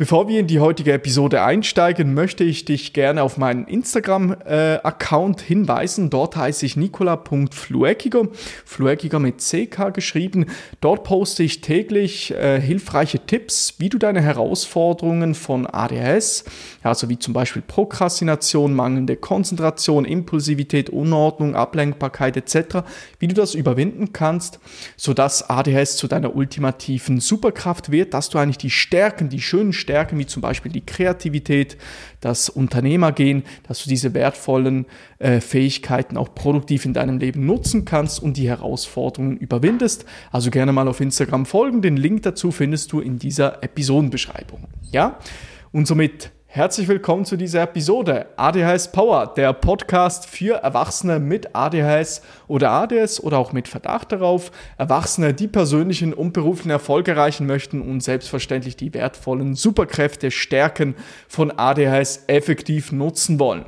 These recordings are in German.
Bevor wir in die heutige Episode einsteigen, möchte ich dich gerne auf meinen Instagram-Account hinweisen. Dort heiße ich nicola.fluekiger, Fluekiger mit CK geschrieben. Dort poste ich täglich äh, hilfreiche Tipps, wie du deine Herausforderungen von ADHS, also wie zum Beispiel Prokrastination, mangelnde Konzentration, Impulsivität, Unordnung, Ablenkbarkeit etc., wie du das überwinden kannst, sodass ADHS zu deiner ultimativen Superkraft wird, dass du eigentlich die Stärken, die schönen Stärken, Stärken wie zum Beispiel die Kreativität, das Unternehmergehen, dass du diese wertvollen äh, Fähigkeiten auch produktiv in deinem Leben nutzen kannst und die Herausforderungen überwindest. Also gerne mal auf Instagram folgen. Den Link dazu findest du in dieser Episodenbeschreibung. Ja? Und somit Herzlich willkommen zu dieser Episode ADHS Power, der Podcast für Erwachsene mit ADHS oder ADS oder auch mit Verdacht darauf. Erwachsene, die persönlichen und beruflichen Erfolg erreichen möchten und selbstverständlich die wertvollen Superkräfte, Stärken von ADHS effektiv nutzen wollen.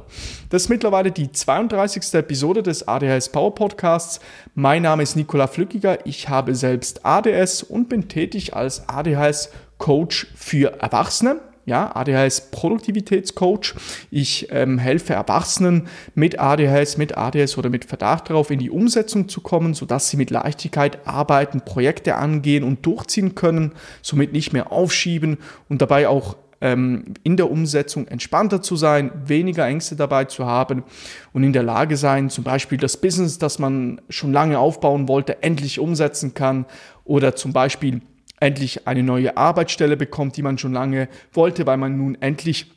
Das ist mittlerweile die 32. Episode des ADHS Power Podcasts. Mein Name ist Nikola Flückiger. Ich habe selbst ADS und bin tätig als ADHS Coach für Erwachsene ja, ADHS Produktivitätscoach. Ich ähm, helfe Erwachsenen mit ADHS, mit ADS oder mit Verdacht darauf in die Umsetzung zu kommen, sodass sie mit Leichtigkeit arbeiten, Projekte angehen und durchziehen können, somit nicht mehr aufschieben und dabei auch ähm, in der Umsetzung entspannter zu sein, weniger Ängste dabei zu haben und in der Lage sein, zum Beispiel das Business, das man schon lange aufbauen wollte, endlich umsetzen kann oder zum Beispiel endlich eine neue Arbeitsstelle bekommt, die man schon lange wollte, weil man nun endlich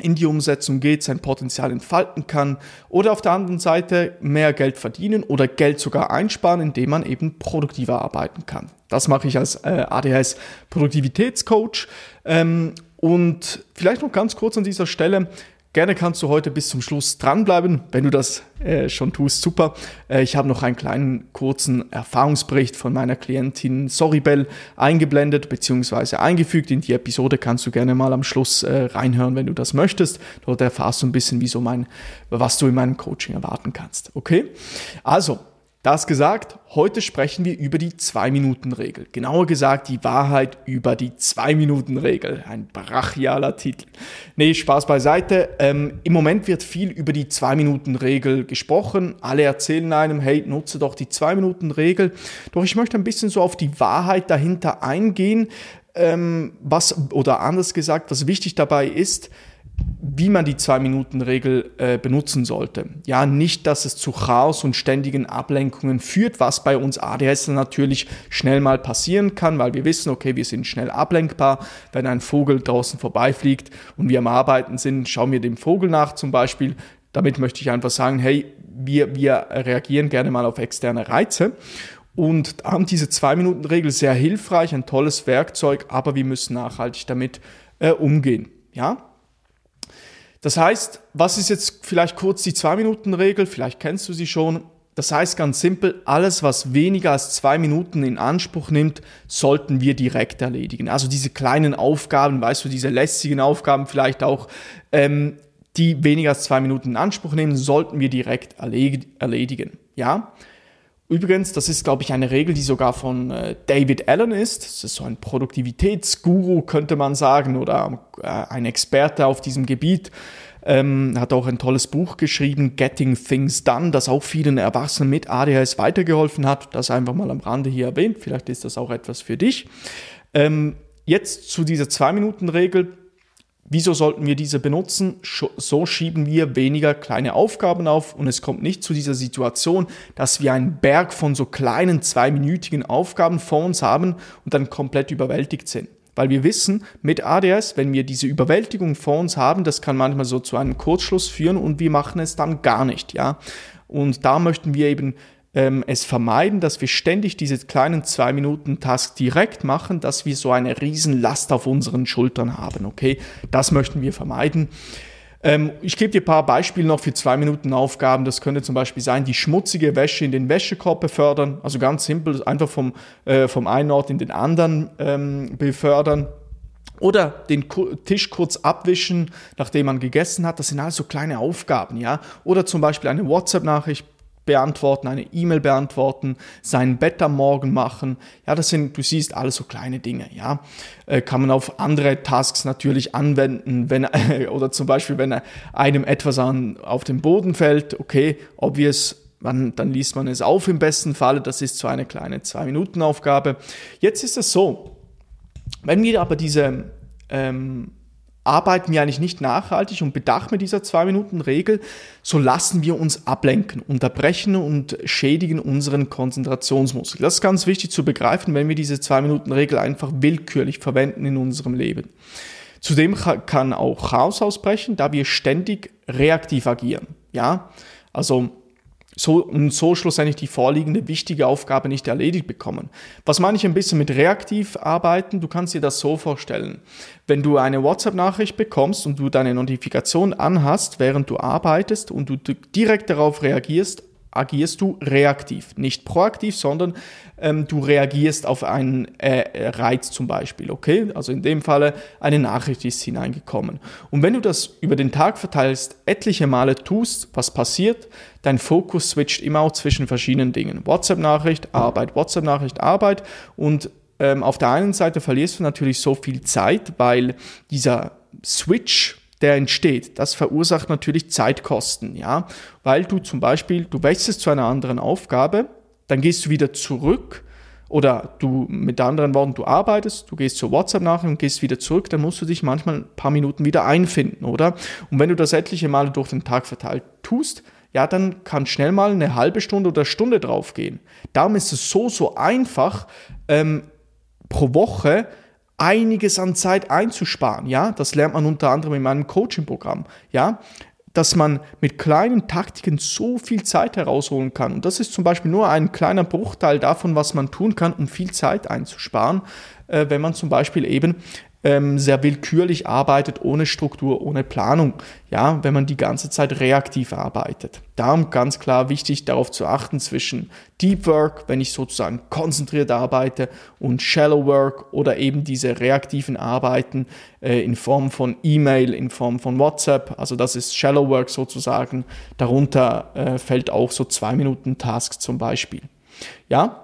in die Umsetzung geht, sein Potenzial entfalten kann oder auf der anderen Seite mehr Geld verdienen oder Geld sogar einsparen, indem man eben produktiver arbeiten kann. Das mache ich als äh, ADHS Produktivitätscoach. Ähm, und vielleicht noch ganz kurz an dieser Stelle, Gerne kannst du heute bis zum Schluss dranbleiben. Wenn du das äh, schon tust, super. Äh, ich habe noch einen kleinen kurzen Erfahrungsbericht von meiner Klientin Soribel eingeblendet bzw. eingefügt. In die Episode kannst du gerne mal am Schluss äh, reinhören, wenn du das möchtest. Dort erfahrst du ein bisschen, wieso mein, was du in meinem Coaching erwarten kannst. Okay? Also, das gesagt, heute sprechen wir über die 2-Minuten-Regel. Genauer gesagt, die Wahrheit über die 2-Minuten-Regel. Ein brachialer Titel. Nee, Spaß beiseite. Ähm, Im Moment wird viel über die 2-Minuten-Regel gesprochen. Alle erzählen einem, hey, nutze doch die 2-Minuten-Regel. Doch ich möchte ein bisschen so auf die Wahrheit dahinter eingehen. Ähm, was, oder anders gesagt, was wichtig dabei ist, wie man die Zwei-Minuten-Regel äh, benutzen sollte. Ja, nicht, dass es zu Chaos und ständigen Ablenkungen führt, was bei uns ADS natürlich schnell mal passieren kann, weil wir wissen, okay, wir sind schnell ablenkbar. Wenn ein Vogel draußen vorbeifliegt und wir am Arbeiten sind, schauen wir dem Vogel nach zum Beispiel. Damit möchte ich einfach sagen, hey, wir, wir reagieren gerne mal auf externe Reize. Und haben diese Zwei-Minuten-Regel sehr hilfreich, ein tolles Werkzeug, aber wir müssen nachhaltig damit äh, umgehen. Ja, das heißt, was ist jetzt vielleicht kurz die Zwei-Minuten-Regel? Vielleicht kennst du sie schon. Das heißt ganz simpel, alles, was weniger als zwei Minuten in Anspruch nimmt, sollten wir direkt erledigen. Also diese kleinen Aufgaben, weißt du, diese lästigen Aufgaben vielleicht auch, ähm, die weniger als zwei Minuten in Anspruch nehmen, sollten wir direkt erledigen. Ja? Übrigens, das ist, glaube ich, eine Regel, die sogar von äh, David Allen ist. Das ist so ein Produktivitätsguru, könnte man sagen, oder äh, ein Experte auf diesem Gebiet. Ähm, hat auch ein tolles Buch geschrieben, Getting Things Done, das auch vielen Erwachsenen mit ADHS weitergeholfen hat. Das einfach mal am Rande hier erwähnt. Vielleicht ist das auch etwas für dich. Ähm, jetzt zu dieser Zwei-Minuten-Regel Wieso sollten wir diese benutzen? So schieben wir weniger kleine Aufgaben auf und es kommt nicht zu dieser Situation, dass wir einen Berg von so kleinen zweiminütigen Aufgaben vor uns haben und dann komplett überwältigt sind. Weil wir wissen, mit ADS, wenn wir diese Überwältigung vor uns haben, das kann manchmal so zu einem Kurzschluss führen und wir machen es dann gar nicht, ja. Und da möchten wir eben ähm, es vermeiden, dass wir ständig diese kleinen zwei Minuten Task direkt machen, dass wir so eine riesen auf unseren Schultern haben. Okay, das möchten wir vermeiden. Ähm, ich gebe dir ein paar Beispiele noch für zwei Minuten Aufgaben. Das könnte zum Beispiel sein, die schmutzige Wäsche in den Wäschekorb befördern. Also ganz simpel, einfach vom, äh, vom einen Ort in den anderen ähm, befördern. Oder den Tisch kurz abwischen, nachdem man gegessen hat. Das sind alles so kleine Aufgaben, ja. Oder zum Beispiel eine WhatsApp-Nachricht beantworten, eine E-Mail beantworten, sein Bett am Morgen machen. Ja, das sind, du siehst, alles so kleine Dinge, ja. Äh, kann man auf andere Tasks natürlich anwenden, wenn, oder zum Beispiel, wenn einem etwas an, auf den Boden fällt, okay, obvious, man, dann liest man es auf im besten Falle, das ist so eine kleine Zwei-Minuten-Aufgabe. Jetzt ist es so, wenn wir aber diese ähm, arbeiten wir eigentlich nicht nachhaltig und bedacht mit dieser Zwei-Minuten-Regel, so lassen wir uns ablenken, unterbrechen und schädigen unseren Konzentrationsmuskel. Das ist ganz wichtig zu begreifen, wenn wir diese Zwei-Minuten-Regel einfach willkürlich verwenden in unserem Leben. Zudem kann auch Chaos ausbrechen, da wir ständig reaktiv agieren. Ja, also so, und so schlussendlich die vorliegende wichtige Aufgabe nicht erledigt bekommen. Was meine ich ein bisschen mit reaktiv arbeiten? Du kannst dir das so vorstellen. Wenn du eine WhatsApp-Nachricht bekommst und du deine Notifikation anhast, während du arbeitest und du direkt darauf reagierst, agierst du reaktiv, nicht proaktiv, sondern ähm, du reagierst auf einen äh, Reiz zum Beispiel, okay? Also in dem Falle eine Nachricht ist hineingekommen. Und wenn du das über den Tag verteilst, etliche Male tust, was passiert? Dein Fokus switcht immer auch zwischen verschiedenen Dingen. WhatsApp-Nachricht, Arbeit, WhatsApp-Nachricht, Arbeit und ähm, auf der einen Seite verlierst du natürlich so viel Zeit, weil dieser Switch der entsteht. Das verursacht natürlich Zeitkosten, ja, weil du zum Beispiel, du wechselst zu einer anderen Aufgabe, dann gehst du wieder zurück oder du mit anderen Worten, du arbeitest, du gehst zur WhatsApp nach und gehst wieder zurück, dann musst du dich manchmal ein paar Minuten wieder einfinden, oder? Und wenn du das etliche Male durch den Tag verteilt tust, ja, dann kann schnell mal eine halbe Stunde oder Stunde draufgehen. Darum ist es so, so einfach, ähm, pro Woche einiges an Zeit einzusparen. Ja, das lernt man unter anderem in meinem Coaching-Programm. Ja, dass man mit kleinen Taktiken so viel Zeit herausholen kann. Und das ist zum Beispiel nur ein kleiner Bruchteil davon, was man tun kann, um viel Zeit einzusparen, äh, wenn man zum Beispiel eben ähm, sehr willkürlich arbeitet, ohne Struktur, ohne Planung. Ja, wenn man die ganze Zeit reaktiv arbeitet. Darum ganz klar wichtig, darauf zu achten zwischen Deep Work, wenn ich sozusagen konzentriert arbeite, und Shallow Work oder eben diese reaktiven Arbeiten äh, in Form von E-Mail, in Form von WhatsApp. Also das ist Shallow Work sozusagen. Darunter äh, fällt auch so zwei Minuten Tasks zum Beispiel. Ja,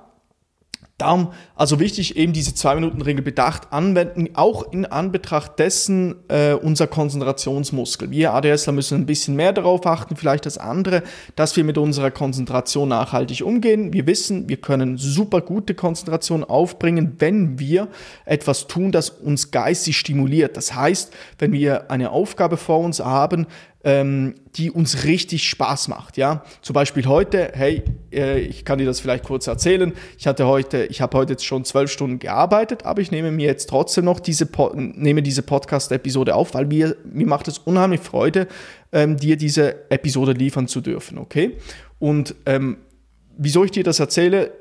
Darum also wichtig, eben diese Zwei-Minuten-Regel bedacht anwenden, auch in Anbetracht dessen äh, unser Konzentrationsmuskel. Wir ADSler müssen ein bisschen mehr darauf achten, vielleicht als andere, dass wir mit unserer Konzentration nachhaltig umgehen. Wir wissen, wir können super gute Konzentration aufbringen, wenn wir etwas tun, das uns geistig stimuliert. Das heißt, wenn wir eine Aufgabe vor uns haben, ähm, die uns richtig Spaß macht. Ja, zum Beispiel heute. Hey, äh, ich kann dir das vielleicht kurz erzählen. Ich hatte heute, ich habe heute jetzt schon zwölf Stunden gearbeitet, aber ich nehme mir jetzt trotzdem noch diese nehme diese Podcast-Episode auf, weil mir mir macht es unheimlich Freude, ähm, dir diese Episode liefern zu dürfen. Okay? Und ähm, wieso ich dir das erzähle?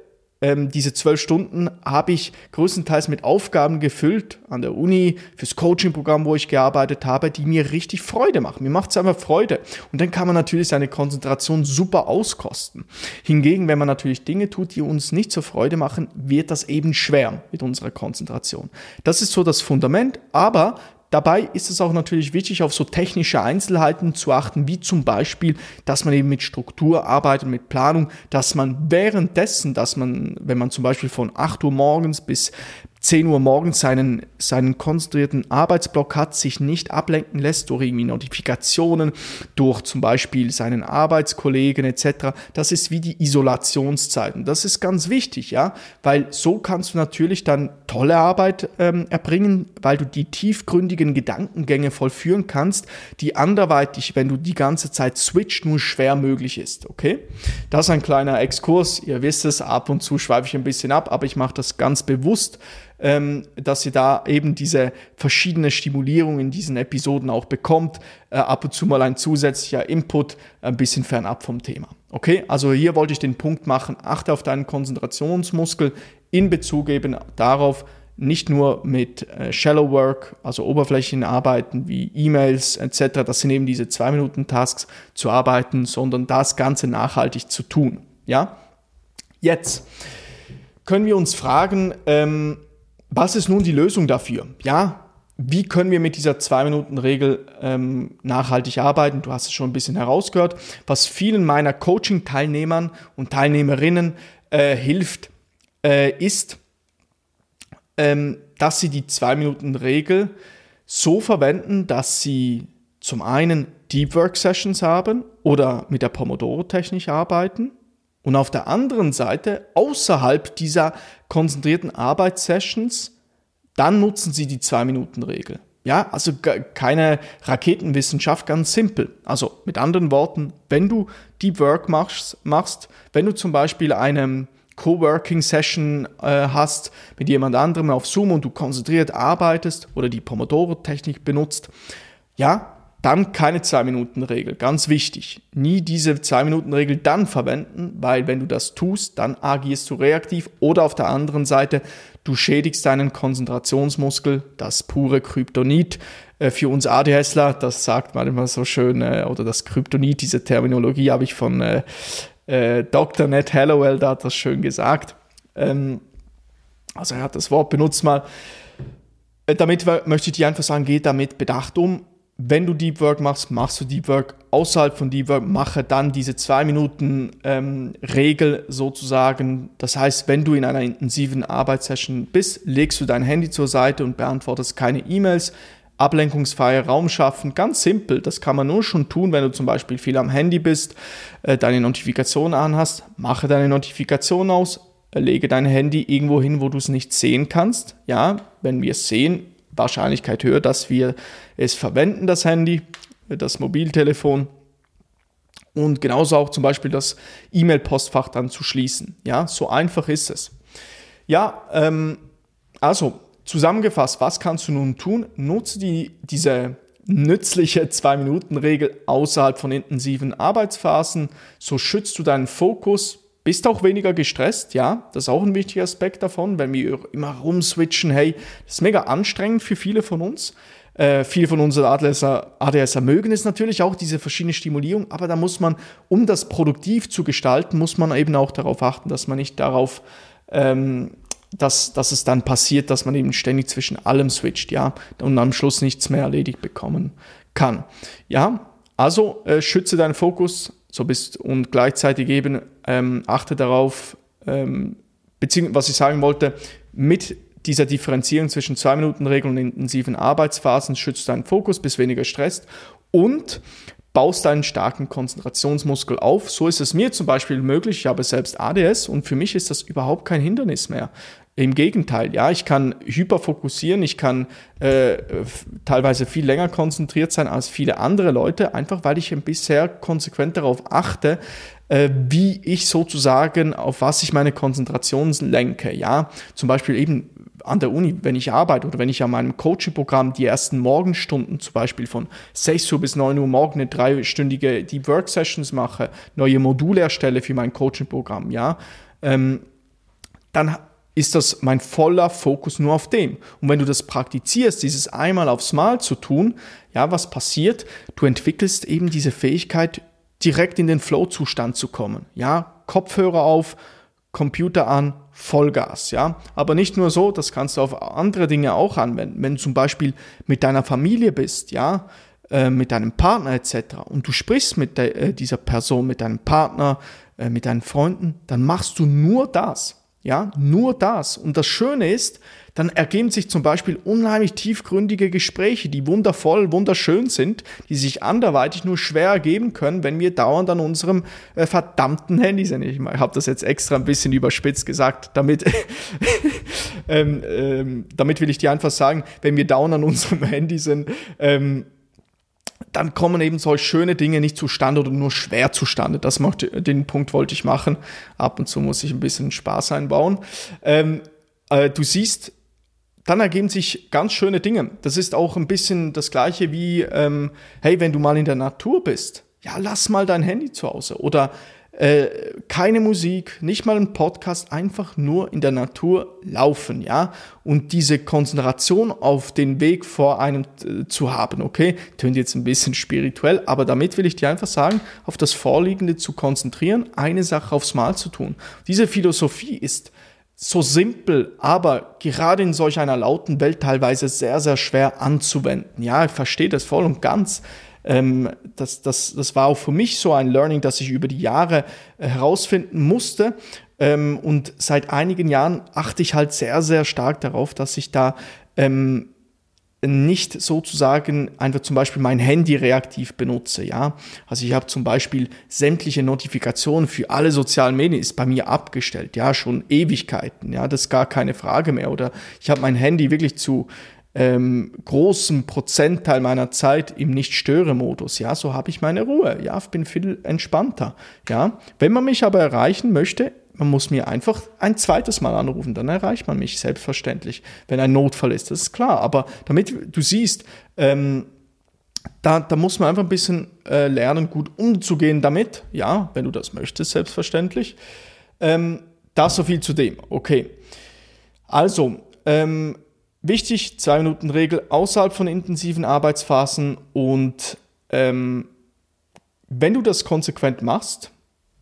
Ähm, diese zwölf Stunden habe ich größtenteils mit Aufgaben gefüllt an der Uni, fürs Coaching-Programm, wo ich gearbeitet habe, die mir richtig Freude machen. Mir macht es einfach Freude. Und dann kann man natürlich seine Konzentration super auskosten. Hingegen, wenn man natürlich Dinge tut, die uns nicht so Freude machen, wird das eben schwer mit unserer Konzentration. Das ist so das Fundament, aber Dabei ist es auch natürlich wichtig, auf so technische Einzelheiten zu achten, wie zum Beispiel, dass man eben mit Struktur arbeitet, mit Planung, dass man währenddessen, dass man, wenn man zum Beispiel von 8 Uhr morgens bis 10 Uhr morgens seinen, seinen konzentrierten Arbeitsblock hat, sich nicht ablenken lässt durch irgendwie Notifikationen, durch zum Beispiel seinen Arbeitskollegen etc. Das ist wie die Isolationszeit. Und das ist ganz wichtig, ja, weil so kannst du natürlich dann tolle Arbeit ähm, erbringen, weil du die tiefgründigen Gedankengänge vollführen kannst, die anderweitig, wenn du die ganze Zeit switcht, nur schwer möglich ist, okay? Das ist ein kleiner Exkurs. Ihr wisst es, ab und zu schweife ich ein bisschen ab, aber ich mache das ganz bewusst, ähm, dass ihr da eben diese verschiedene Stimulierung in diesen Episoden auch bekommt. Äh, ab und zu mal ein zusätzlicher Input, ein bisschen fernab vom Thema. Okay, also hier wollte ich den Punkt machen, achte auf deinen Konzentrationsmuskel in Bezug eben darauf, nicht nur mit äh, Shallow Work, also Oberflächenarbeiten wie E-Mails etc., das sind eben diese 2-Minuten-Tasks zu arbeiten, sondern das Ganze nachhaltig zu tun. Ja? Jetzt können wir uns fragen, ähm, was ist nun die Lösung dafür? Ja, wie können wir mit dieser Zwei-Minuten-Regel ähm, nachhaltig arbeiten? Du hast es schon ein bisschen herausgehört. Was vielen meiner Coaching-Teilnehmern und Teilnehmerinnen äh, hilft, äh, ist, ähm, dass sie die Zwei-Minuten-Regel so verwenden, dass sie zum einen Deep Work Sessions haben oder mit der Pomodoro-Technik arbeiten und auf der anderen Seite außerhalb dieser konzentrierten Arbeitssessions dann nutzen Sie die Zwei-Minuten-Regel. Ja, also keine Raketenwissenschaft, ganz simpel. Also mit anderen Worten, wenn du Deep Work machst, machst wenn du zum Beispiel eine Coworking-Session äh, hast mit jemand anderem auf Zoom und du konzentriert arbeitest oder die Pomodoro-Technik benutzt, ja, dann keine 2-Minuten-Regel. Ganz wichtig. Nie diese 2-Minuten-Regel dann verwenden, weil wenn du das tust, dann agierst du reaktiv oder auf der anderen Seite, du schädigst deinen Konzentrationsmuskel, das pure Kryptonit. Äh, für uns ADSler, das sagt man immer so schön, äh, oder das Kryptonit, diese Terminologie habe ich von äh, äh, Dr. Ned Hallowell, da hat das schön gesagt. Ähm, also er hat das Wort benutzt mal. Damit möchte ich dir einfach sagen, geh damit bedacht um wenn du Deep Work machst, machst du Deep Work. Außerhalb von Deep Work mache dann diese zwei Minuten ähm, Regel sozusagen. Das heißt, wenn du in einer intensiven Arbeitssession bist, legst du dein Handy zur Seite und beantwortest keine E-Mails. Ablenkungsfreie Raum schaffen, ganz simpel. Das kann man nur schon tun, wenn du zum Beispiel viel am Handy bist, äh, deine Notifikation anhast. Mache deine Notifikation aus, lege dein Handy irgendwo hin, wo du es nicht sehen kannst. Ja, wenn wir es sehen, Wahrscheinlichkeit höher, dass wir es verwenden, das Handy, das Mobiltelefon und genauso auch zum Beispiel das E-Mail-Postfach dann zu schließen. Ja, so einfach ist es. Ja, ähm, also zusammengefasst, was kannst du nun tun? Nutze die, diese nützliche 2-Minuten-Regel außerhalb von intensiven Arbeitsphasen. So schützt du deinen Fokus, bist auch weniger gestresst, ja, das ist auch ein wichtiger Aspekt davon, wenn wir immer rumswitchen, hey, das ist mega anstrengend für viele von uns. Äh, viele von unseren ADSer, ADSer mögen es natürlich auch, diese verschiedene Stimulierung, aber da muss man, um das produktiv zu gestalten, muss man eben auch darauf achten, dass man nicht darauf, ähm, dass, dass es dann passiert, dass man eben ständig zwischen allem switcht, ja, und am Schluss nichts mehr erledigt bekommen kann. Ja, also äh, schütze deinen Fokus, so bist und gleichzeitig eben ähm, achte darauf, ähm, beziehungsweise was ich sagen wollte, mit dieser Differenzierung zwischen zwei Minuten Regeln und intensiven Arbeitsphasen schützt deinen Fokus, bist weniger gestresst und baust einen starken Konzentrationsmuskel auf. So ist es mir zum Beispiel möglich. Ich habe selbst ADS und für mich ist das überhaupt kein Hindernis mehr. Im Gegenteil, ja, ich kann hyperfokussieren, ich kann äh, teilweise viel länger konzentriert sein als viele andere Leute, einfach weil ich bisher konsequent darauf achte, äh, wie ich sozusagen, auf was ich meine Konzentration lenke. Ja, zum Beispiel eben an der Uni, wenn ich arbeite oder wenn ich an meinem Coaching-Programm die ersten Morgenstunden zum Beispiel von 6 Uhr bis 9 Uhr morgen eine dreistündige Deep Work Sessions mache, neue Module erstelle für mein Coaching-Programm, ja, ähm, dann ist das mein voller Fokus nur auf dem. Und wenn du das praktizierst, dieses einmal aufs Mal zu tun, ja, was passiert? Du entwickelst eben diese Fähigkeit, direkt in den Flow-Zustand zu kommen. Ja, Kopfhörer auf, Computer an, Vollgas, ja. Aber nicht nur so, das kannst du auf andere Dinge auch anwenden. Wenn du zum Beispiel mit deiner Familie bist, ja, äh, mit deinem Partner etc. und du sprichst mit der, äh, dieser Person, mit deinem Partner, äh, mit deinen Freunden, dann machst du nur das. Ja, nur das. Und das Schöne ist, dann ergeben sich zum Beispiel unheimlich tiefgründige Gespräche, die wundervoll, wunderschön sind, die sich anderweitig nur schwer ergeben können, wenn wir dauernd an unserem äh, verdammten Handy sind. Ich habe das jetzt extra ein bisschen überspitzt gesagt, damit, ähm, ähm, damit will ich dir einfach sagen, wenn wir dauernd an unserem Handy sind, ähm, dann kommen eben solche schöne Dinge nicht zustande oder nur schwer zustande. Das macht, den Punkt wollte ich machen. Ab und zu muss ich ein bisschen Spaß einbauen. Ähm, äh, du siehst, dann ergeben sich ganz schöne Dinge. Das ist auch ein bisschen das gleiche wie, ähm, hey, wenn du mal in der Natur bist, ja, lass mal dein Handy zu Hause. Oder äh, keine Musik, nicht mal ein Podcast, einfach nur in der Natur laufen, ja, und diese Konzentration auf den Weg vor einem äh, zu haben, okay, tönt jetzt ein bisschen spirituell, aber damit will ich dir einfach sagen, auf das Vorliegende zu konzentrieren, eine Sache aufs Mal zu tun. Diese Philosophie ist so simpel, aber gerade in solch einer lauten Welt teilweise sehr, sehr schwer anzuwenden. Ja, ich verstehe das voll und ganz. Ähm, das, das, das war auch für mich so ein Learning, das ich über die Jahre äh, herausfinden musste. Ähm, und seit einigen Jahren achte ich halt sehr, sehr stark darauf, dass ich da ähm, nicht sozusagen einfach zum Beispiel mein Handy reaktiv benutze, ja. Also ich habe zum Beispiel sämtliche Notifikationen für alle sozialen Medien ist bei mir abgestellt, ja, schon Ewigkeiten, ja, das ist gar keine Frage mehr. Oder ich habe mein Handy wirklich zu ähm, großem Prozentteil meiner Zeit im Nicht-Störe-Modus. Ja, so habe ich meine Ruhe. Ja, bin viel entspannter. Ja, wenn man mich aber erreichen möchte, man muss mir einfach ein zweites Mal anrufen, dann erreicht man mich selbstverständlich, wenn ein Notfall ist. Das ist klar. Aber damit du siehst, ähm, da, da muss man einfach ein bisschen äh, lernen, gut umzugehen damit. Ja, wenn du das möchtest, selbstverständlich. Ähm, das so viel zu dem. Okay. Also, ähm, wichtig, zwei Minuten Regel außerhalb von intensiven Arbeitsphasen und ähm, wenn du das konsequent machst,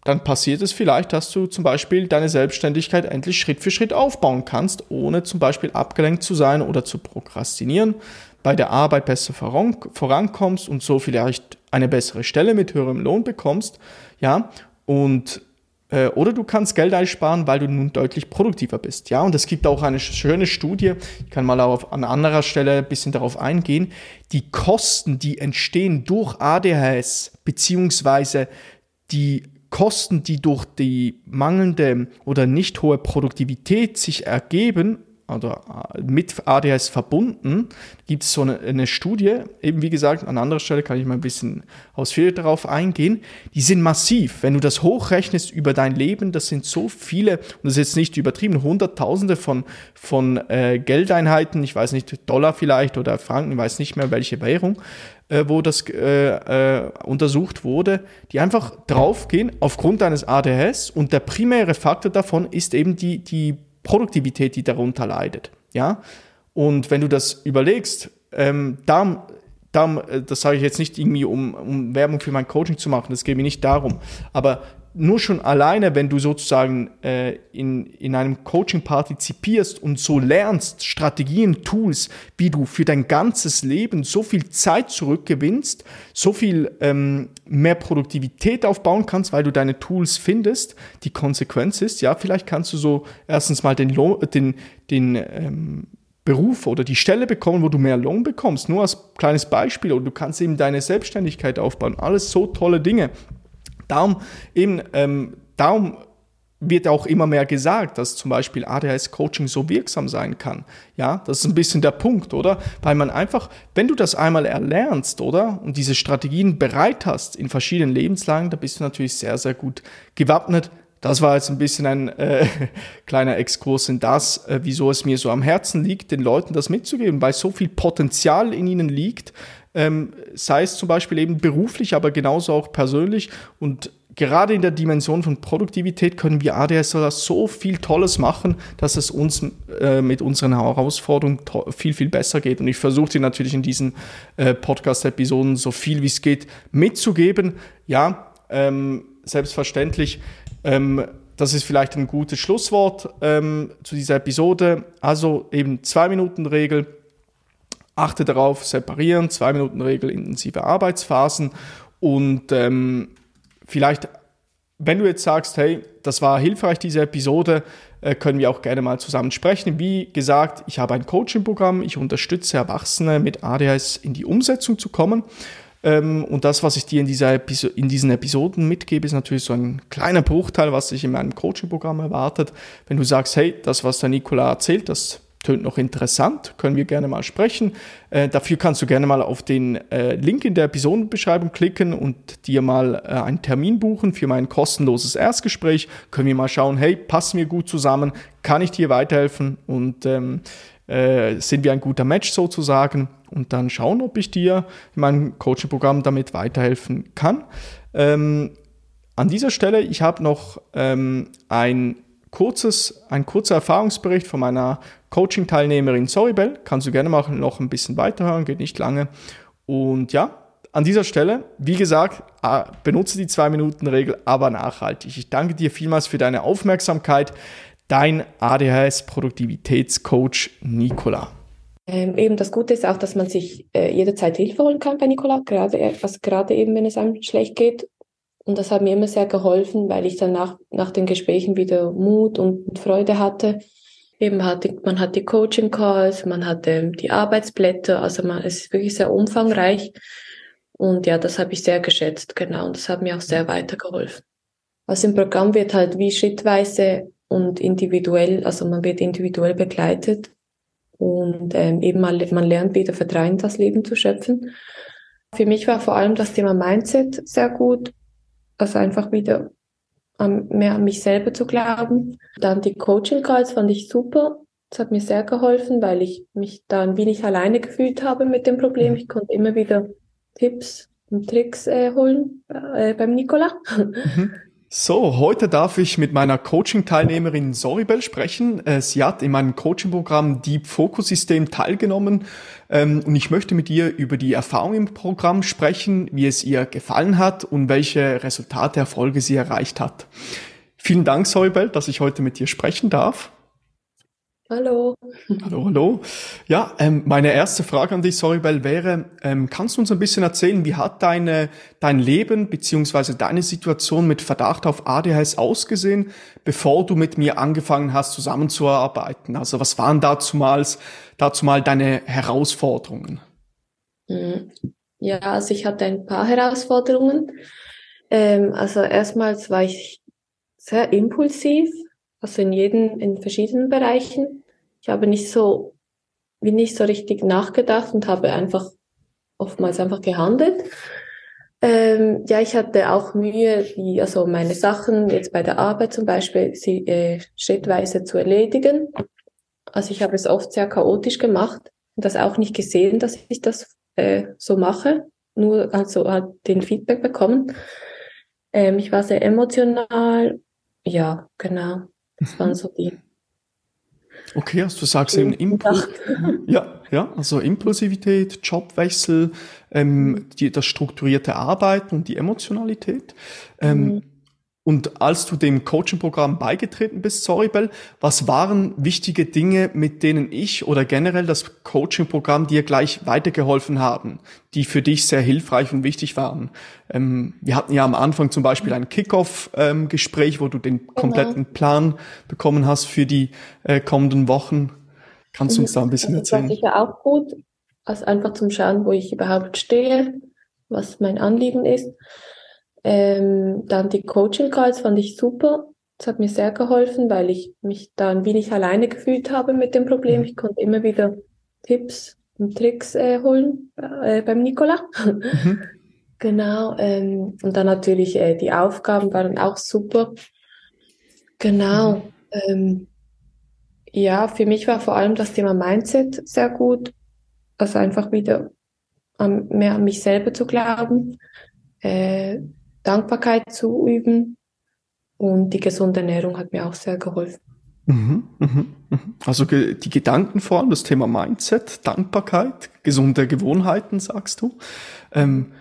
dann passiert es vielleicht, dass du zum Beispiel deine Selbstständigkeit endlich Schritt für Schritt aufbauen kannst, ohne zum Beispiel abgelenkt zu sein oder zu prokrastinieren, bei der Arbeit besser vorankommst und so vielleicht eine bessere Stelle mit höherem Lohn bekommst, ja, und äh, oder du kannst Geld einsparen, weil du nun deutlich produktiver bist. Ja, und es gibt auch eine schöne Studie, ich kann mal auf, an anderer Stelle ein bisschen darauf eingehen, die Kosten, die entstehen durch ADHS, beziehungsweise die Kosten, die durch die mangelnde oder nicht hohe Produktivität sich ergeben, oder äh, mit ADHS verbunden, gibt es so eine, eine, Studie, eben wie gesagt, an anderer Stelle kann ich mal ein bisschen ausführlicher darauf eingehen, die sind massiv. Wenn du das hochrechnest über dein Leben, das sind so viele, und das ist jetzt nicht übertrieben, Hunderttausende von, von äh, Geldeinheiten, ich weiß nicht, Dollar vielleicht oder Franken, ich weiß nicht mehr welche Währung, äh, wo das äh, äh, untersucht wurde, die einfach draufgehen aufgrund deines ADHS und der primäre Faktor davon ist eben die, die Produktivität, die darunter leidet. Ja? Und wenn du das überlegst, ähm, darum, darum, äh, das sage ich jetzt nicht irgendwie, um, um Werbung für mein Coaching zu machen, das geht mir nicht darum, aber nur schon alleine, wenn du sozusagen äh, in, in einem Coaching partizipierst und so lernst, Strategien, Tools, wie du für dein ganzes Leben so viel Zeit zurückgewinnst, so viel ähm, mehr Produktivität aufbauen kannst, weil du deine Tools findest, die Konsequenz ist, ja, vielleicht kannst du so erstens mal den, Lohn, den, den ähm, Beruf oder die Stelle bekommen, wo du mehr Lohn bekommst. Nur als kleines Beispiel. Und du kannst eben deine Selbstständigkeit aufbauen. Alles so tolle Dinge. Darum eben, ähm, darum wird auch immer mehr gesagt, dass zum Beispiel ADHS-Coaching so wirksam sein kann. Ja, das ist ein bisschen der Punkt, oder? Weil man einfach, wenn du das einmal erlernst, oder? Und diese Strategien bereit hast in verschiedenen Lebenslagen, da bist du natürlich sehr, sehr gut gewappnet. Das war jetzt ein bisschen ein äh, kleiner Exkurs in das, äh, wieso es mir so am Herzen liegt, den Leuten das mitzugeben, weil so viel Potenzial in ihnen liegt, ähm, sei es zum Beispiel eben beruflich, aber genauso auch persönlich. Und gerade in der Dimension von Produktivität können wir ADSler so viel Tolles machen, dass es uns äh, mit unseren Herausforderungen viel, viel besser geht. Und ich versuche dir natürlich in diesen äh, Podcast-Episoden so viel wie es geht mitzugeben. Ja, ähm, selbstverständlich. Ähm, das ist vielleicht ein gutes Schlusswort ähm, zu dieser Episode. Also eben zwei Minuten Regel Achte darauf, separieren, zwei Minuten Regel, intensive Arbeitsphasen und ähm, vielleicht, wenn du jetzt sagst, hey, das war hilfreich, diese Episode, äh, können wir auch gerne mal zusammen sprechen. Wie gesagt, ich habe ein Coaching-Programm, ich unterstütze Erwachsene mit ADHS in die Umsetzung zu kommen. Ähm, und das, was ich dir in, dieser Episo in diesen Episoden mitgebe, ist natürlich so ein kleiner Bruchteil, was sich in meinem Coaching-Programm erwartet. Wenn du sagst, hey, das, was der Nikola erzählt, das tönt noch interessant, können wir gerne mal sprechen. Äh, dafür kannst du gerne mal auf den äh, Link in der Episodenbeschreibung klicken und dir mal äh, einen Termin buchen für mein kostenloses Erstgespräch. Können wir mal schauen, hey, passen wir gut zusammen, kann ich dir weiterhelfen und ähm, äh, sind wir ein guter Match sozusagen und dann schauen, ob ich dir in meinem Coaching-Programm damit weiterhelfen kann. Ähm, an dieser Stelle, ich habe noch ähm, ein kurzes, ein kurzer Erfahrungsbericht von meiner Coaching-Teilnehmerin Soribel. Kannst du gerne machen, noch ein bisschen weiterhören, geht nicht lange. Und ja, an dieser Stelle, wie gesagt, benutze die 2-Minuten-Regel, aber nachhaltig. Ich danke dir vielmals für deine Aufmerksamkeit. Dein ADHS-Produktivitätscoach Nicola. Ähm, eben das Gute ist auch, dass man sich äh, jederzeit Hilfe holen kann bei Nicola, gerade, also gerade eben, wenn es einem schlecht geht. Und das hat mir immer sehr geholfen, weil ich dann nach, den Gesprächen wieder Mut und Freude hatte. Eben hatte, man hat die Coaching Calls, man hatte die Arbeitsblätter, also man, es ist wirklich sehr umfangreich. Und ja, das habe ich sehr geschätzt, genau. Und das hat mir auch sehr weitergeholfen. Also im Programm wird halt wie schrittweise und individuell, also man wird individuell begleitet und ähm, eben mal, man lernt wieder Vertrauen das Leben zu schöpfen. Für mich war vor allem das Thema Mindset sehr gut, also einfach wieder an, mehr an mich selber zu glauben. Dann die Coaching Calls fand ich super. Das hat mir sehr geholfen, weil ich mich da ein wenig alleine gefühlt habe mit dem Problem. Mhm. Ich konnte immer wieder Tipps und Tricks äh, holen äh, beim Nikola. Mhm. So, heute darf ich mit meiner Coaching-Teilnehmerin Soribel sprechen. Äh, sie hat in meinem Coaching-Programm Deep Focus System teilgenommen ähm, und ich möchte mit ihr über die Erfahrung im Programm sprechen, wie es ihr gefallen hat und welche Resultate, Erfolge sie erreicht hat. Vielen Dank, Soribel, dass ich heute mit dir sprechen darf. Hallo. Hallo, hallo. Ja, ähm, meine erste Frage an dich, Soribel, wäre, ähm, kannst du uns ein bisschen erzählen, wie hat deine, dein Leben beziehungsweise deine Situation mit Verdacht auf ADHS ausgesehen, bevor du mit mir angefangen hast, zusammenzuarbeiten? Also was waren dazu mal, dazu mal deine Herausforderungen? Mhm. Ja, also ich hatte ein paar Herausforderungen. Ähm, also erstmals war ich sehr impulsiv also in jeden, in verschiedenen Bereichen. Ich habe nicht so, wie nicht so richtig nachgedacht und habe einfach oftmals einfach gehandelt. Ähm, ja, ich hatte auch Mühe, die, also meine Sachen jetzt bei der Arbeit zum Beispiel, sie äh, schrittweise zu erledigen. Also ich habe es oft sehr chaotisch gemacht und das auch nicht gesehen, dass ich das äh, so mache, nur also halt den Feedback bekommen. Ähm, ich war sehr emotional, ja, genau. Das waren so die. Okay, also du sagst eben Impuls, ja, ja, also Impulsivität, Jobwechsel, ähm, die, das strukturierte Arbeiten und die Emotionalität. Ähm, mhm. Und als du dem Coaching-Programm beigetreten bist, Soribel, was waren wichtige Dinge, mit denen ich oder generell das Coaching-Programm dir gleich weitergeholfen haben, die für dich sehr hilfreich und wichtig waren? Ähm, wir hatten ja am Anfang zum Beispiel ein Kickoff-Gespräch, wo du den genau. kompletten Plan bekommen hast für die äh, kommenden Wochen. Kannst du uns da ein bisschen erzählen? Das war sicher auch gut, also einfach zum Schauen, wo ich überhaupt stehe, was mein Anliegen ist. Ähm, dann die Coaching Calls fand ich super. Das hat mir sehr geholfen, weil ich mich da ein wenig alleine gefühlt habe mit dem Problem. Ich konnte immer wieder Tipps und Tricks äh, holen äh, beim Nicola. Mhm. genau. Ähm, und dann natürlich äh, die Aufgaben waren auch super. Genau. Mhm. Ähm, ja, für mich war vor allem das Thema Mindset sehr gut. Also einfach wieder an, mehr an mich selber zu glauben. Äh, Dankbarkeit zu üben. Und die gesunde Ernährung hat mir auch sehr geholfen. Mhm, mhm, mhm. Also die Gedanken vor allem, das Thema Mindset, Dankbarkeit, gesunde Gewohnheiten, sagst du. Ähm,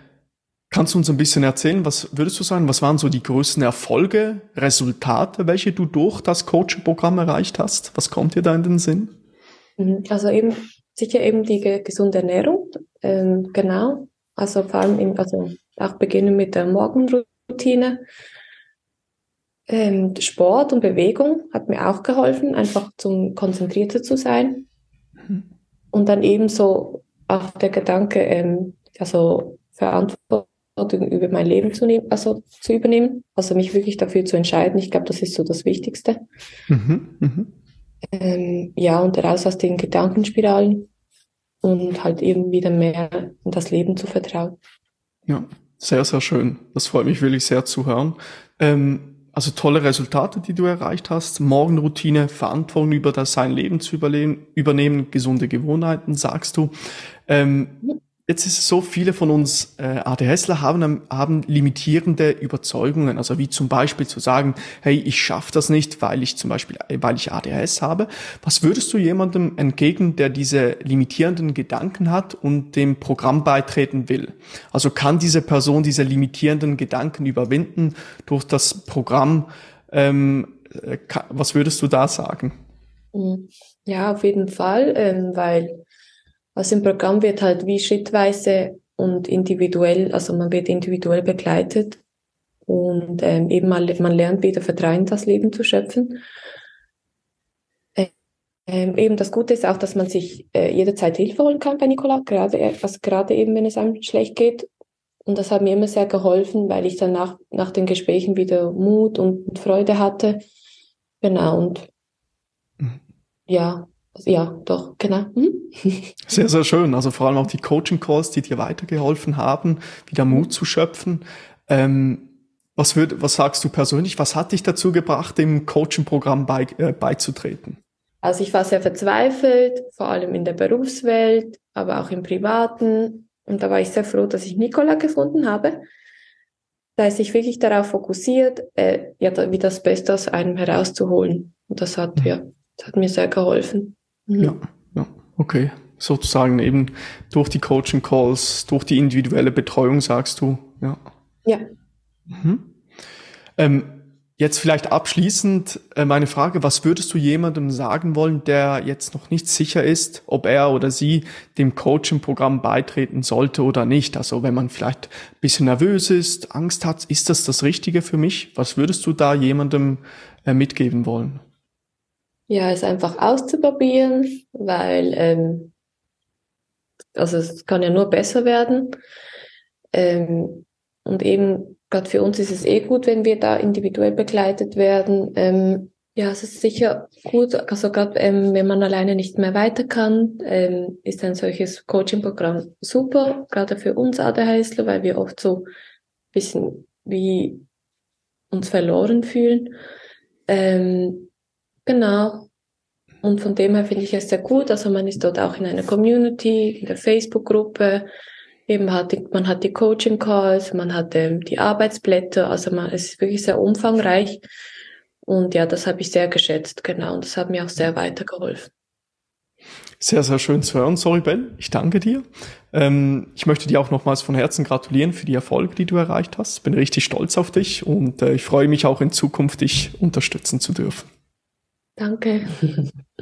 kannst du uns ein bisschen erzählen, was würdest du sagen, was waren so die größten Erfolge, Resultate, welche du durch das Coaching-Programm erreicht hast? Was kommt dir da in den Sinn? Also eben sicher eben die gesunde Ernährung, ähm, genau. Also vor allem im, also auch beginnen mit der Morgenroutine. Ähm, Sport und Bewegung hat mir auch geholfen, einfach zum konzentrierter zu sein. Mhm. Und dann ebenso auch der Gedanke, ähm, also Verantwortung über mein Leben zu nehmen, also zu übernehmen, also mich wirklich dafür zu entscheiden. Ich glaube, das ist so das Wichtigste. Mhm, mh. ähm, ja, und raus aus den Gedankenspiralen und halt eben wieder mehr in das Leben zu vertrauen. Ja, sehr, sehr schön. Das freut mich wirklich sehr zu hören. Ähm, also tolle Resultate, die du erreicht hast. Morgenroutine, Verantwortung über das sein Leben zu übernehmen, gesunde Gewohnheiten, sagst du. Ähm, Jetzt ist es so, viele von uns äh, ADHSler haben, haben limitierende Überzeugungen, also wie zum Beispiel zu sagen, hey, ich schaffe das nicht, weil ich zum Beispiel, äh, weil ich ADHS habe. Was würdest du jemandem entgegen, der diese limitierenden Gedanken hat und dem Programm beitreten will? Also kann diese Person diese limitierenden Gedanken überwinden durch das Programm ähm, Äh, was würdest du da sagen? Ja, auf jeden Fall, ähm, weil aus dem Programm wird halt wie schrittweise und individuell, also man wird individuell begleitet und ähm, eben mal, man lernt wieder Vertrauen in das Leben zu schöpfen. Ähm, eben das Gute ist auch, dass man sich äh, jederzeit Hilfe holen kann bei Nicola, gerade, also gerade eben, wenn es einem schlecht geht. Und das hat mir immer sehr geholfen, weil ich dann nach, nach den Gesprächen wieder Mut und Freude hatte. Genau, und mhm. ja, ja, doch, genau. Mhm. Sehr, sehr schön. Also vor allem auch die Coaching-Calls, die dir weitergeholfen haben, wieder Mut zu schöpfen. Ähm, was, würd, was sagst du persönlich? Was hat dich dazu gebracht, dem Coaching-Programm bei, äh, beizutreten? Also ich war sehr verzweifelt, vor allem in der Berufswelt, aber auch im Privaten. Und da war ich sehr froh, dass ich Nicola gefunden habe. Da ist sich wirklich darauf fokussiert, äh, ja, wie das Beste aus einem herauszuholen. Und das hat, mhm. ja, das hat mir sehr geholfen. Mhm. Ja, ja, okay. Sozusagen eben durch die Coaching Calls, durch die individuelle Betreuung, sagst du, ja. Ja. Mhm. Ähm, Jetzt vielleicht abschließend äh, meine Frage, was würdest du jemandem sagen wollen, der jetzt noch nicht sicher ist, ob er oder sie dem Coaching-Programm beitreten sollte oder nicht? Also wenn man vielleicht ein bisschen nervös ist, Angst hat, ist das das Richtige für mich? Was würdest du da jemandem äh, mitgeben wollen? Ja, es einfach auszuprobieren, weil ähm, also es kann ja nur besser werden. Ähm, und eben gerade für uns ist es eh gut, wenn wir da individuell begleitet werden. Ähm, ja, es ist sicher gut, also gerade ähm, wenn man alleine nicht mehr weiter kann, ähm, ist ein solches Coaching-Programm super, gerade für uns ADHSler, weil wir oft so bisschen wie uns verloren fühlen. Ähm, genau. Und von dem her finde ich es sehr gut. Also man ist dort auch in einer Community, in der Facebook-Gruppe, Eben hat die, man hat die Coaching Calls, man hat ähm, die Arbeitsblätter, also man, es ist wirklich sehr umfangreich. Und ja, das habe ich sehr geschätzt, genau. Und das hat mir auch sehr weitergeholfen. Sehr, sehr schön zu hören, Soribel. Ich danke dir. Ähm, ich möchte dir auch nochmals von Herzen gratulieren für die Erfolge, die du erreicht hast. Bin richtig stolz auf dich und äh, ich freue mich auch in Zukunft, dich unterstützen zu dürfen. Danke.